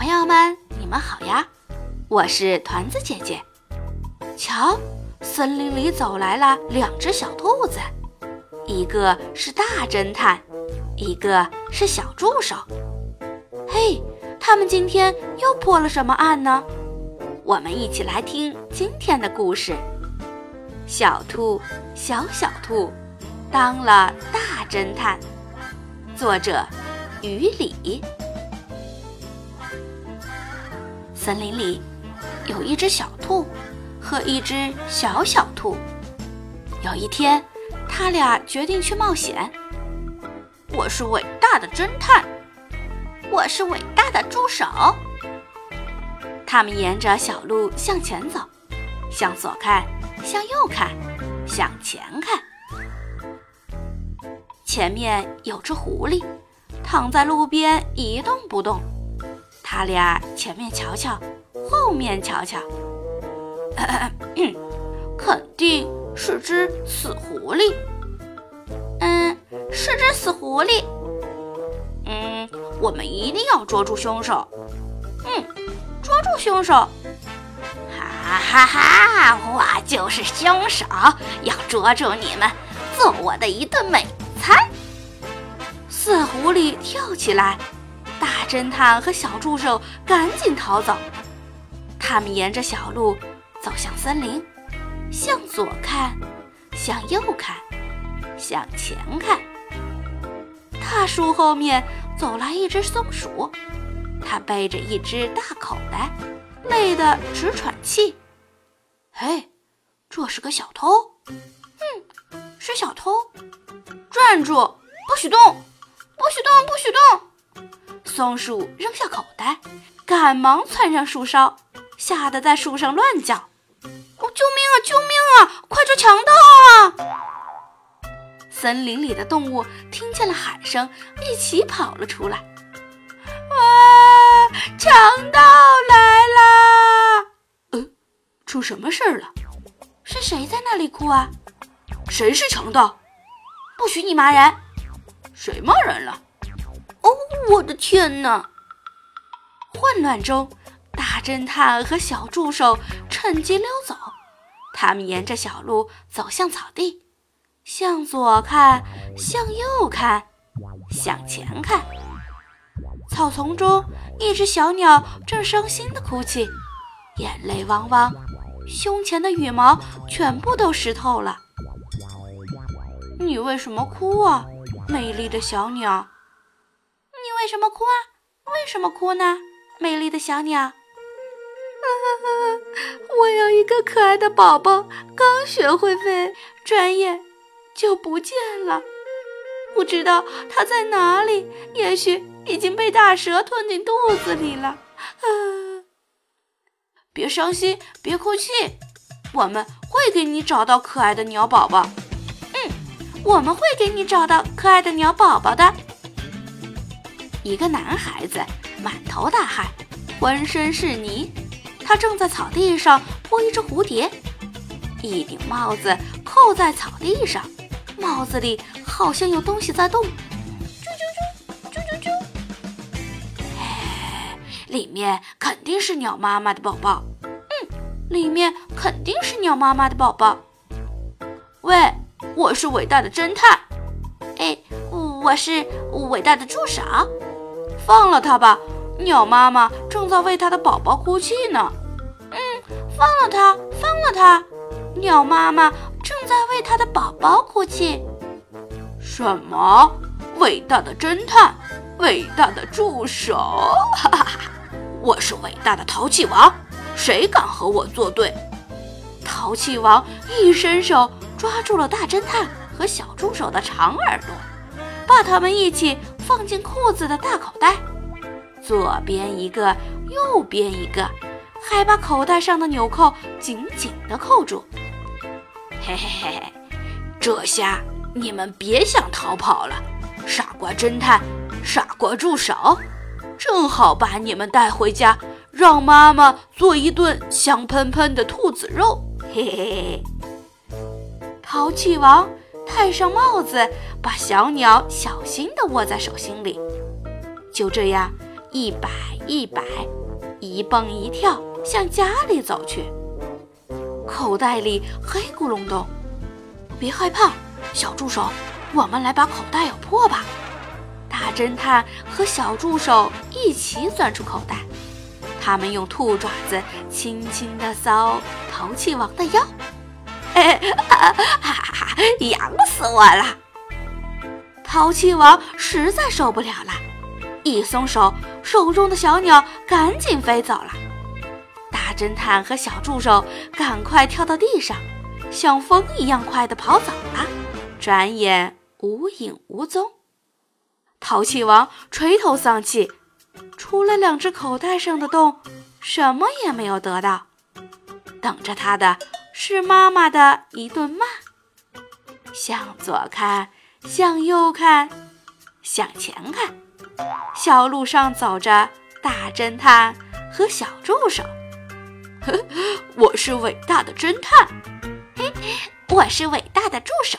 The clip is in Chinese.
朋友们，你们好呀！我是团子姐姐。瞧，森林里走来了两只小兔子，一个是大侦探，一个是小助手。嘿，他们今天又破了什么案呢？我们一起来听今天的故事。小兔，小小兔，当了大侦探。作者：于里。森林里有一只小兔和一只小小兔。有一天，他俩决定去冒险。我是伟大的侦探，我是伟大的助手。他们沿着小路向前走，向左看，向右看，向前看。前面有只狐狸，躺在路边一动不动。他俩前面瞧瞧，后面瞧瞧，肯定是只死狐狸。嗯，是只死狐狸。嗯，我们一定要捉住凶手。嗯，捉住凶手。哈哈哈！我就是凶手，要捉住你们，做我的一顿美餐。死狐狸跳起来。侦探和小助手赶紧逃走，他们沿着小路走向森林，向左看，向右看，向前看。大树后面走来一只松鼠，它背着一只大口袋，累得直喘气。嘿，这是个小偷！嗯，是小偷！站住，不许动，不许动，不许动！松鼠扔下口袋，赶忙窜上树梢，吓得在树上乱叫：“哦，救命啊！救命啊！快抓强盗啊！”森林里的动物听见了喊声，一起跑了出来。啊！强盗来啦！呃，出什么事儿了？是谁在那里哭啊？谁是强盗？不许你骂人！谁骂人了？哦，我的天哪！混乱中，大侦探和小助手趁机溜走。他们沿着小路走向草地，向左看，向右看，向前看。草丛中，一只小鸟正伤心地哭泣，眼泪汪汪，胸前的羽毛全部都湿透了。你为什么哭啊，美丽的小鸟？为什么哭啊？为什么哭呢？美丽的小鸟，我有一个可爱的宝宝，刚学会飞，转眼就不见了，不知道它在哪里，也许已经被大蛇吞进肚子里了。啊！别伤心，别哭泣，我们会给你找到可爱的鸟宝宝。嗯，我们会给你找到可爱的鸟宝宝的。一个男孩子满头大汗，浑身是泥，他正在草地上拖一只蝴蝶，一顶帽子扣在草地上，帽子里好像有东西在动，啾啾啾啾啾啾，哎，里面肯定是鸟妈妈的宝宝，嗯，里面肯定是鸟妈妈的宝宝。喂，我是伟大的侦探，哎，我是伟大的助手。放了他吧，鸟妈妈正在为它的宝宝哭泣呢。嗯，放了它，放了它，鸟妈妈正在为它的宝宝哭泣。什么？伟大的侦探，伟大的助手，哈哈哈！我是伟大的淘气王，谁敢和我作对？淘气王一伸手抓住了大侦探和小助手的长耳朵，把他们一起。放进裤子的大口袋，左边一个，右边一个，还把口袋上的纽扣紧紧地扣住。嘿嘿嘿嘿，这下你们别想逃跑了，傻瓜侦探，傻瓜助手，正好把你们带回家，让妈妈做一顿香喷喷的兔子肉。嘿嘿嘿，淘气王。戴上帽子，把小鸟小心地握在手心里。就这样，一摆一摆，一蹦一跳，向家里走去。口袋里黑咕隆咚，别害怕，小助手，我们来把口袋咬破吧。大侦探和小助手一起钻出口袋，他们用兔爪子轻轻地搔淘气王的腰。哈哈哈！痒死我了！淘气王实在受不了了，一松手，手中的小鸟赶紧飞走了。大侦探和小助手赶快跳到地上，像风一样快地跑走了，转眼无影无踪。淘气王垂头丧气，除了两只口袋上的洞，什么也没有得到。等着他的是妈妈的一顿骂。向左看，向右看，向前看，小路上走着大侦探和小助手。我是伟大的侦探，嘿，我是伟大的助手。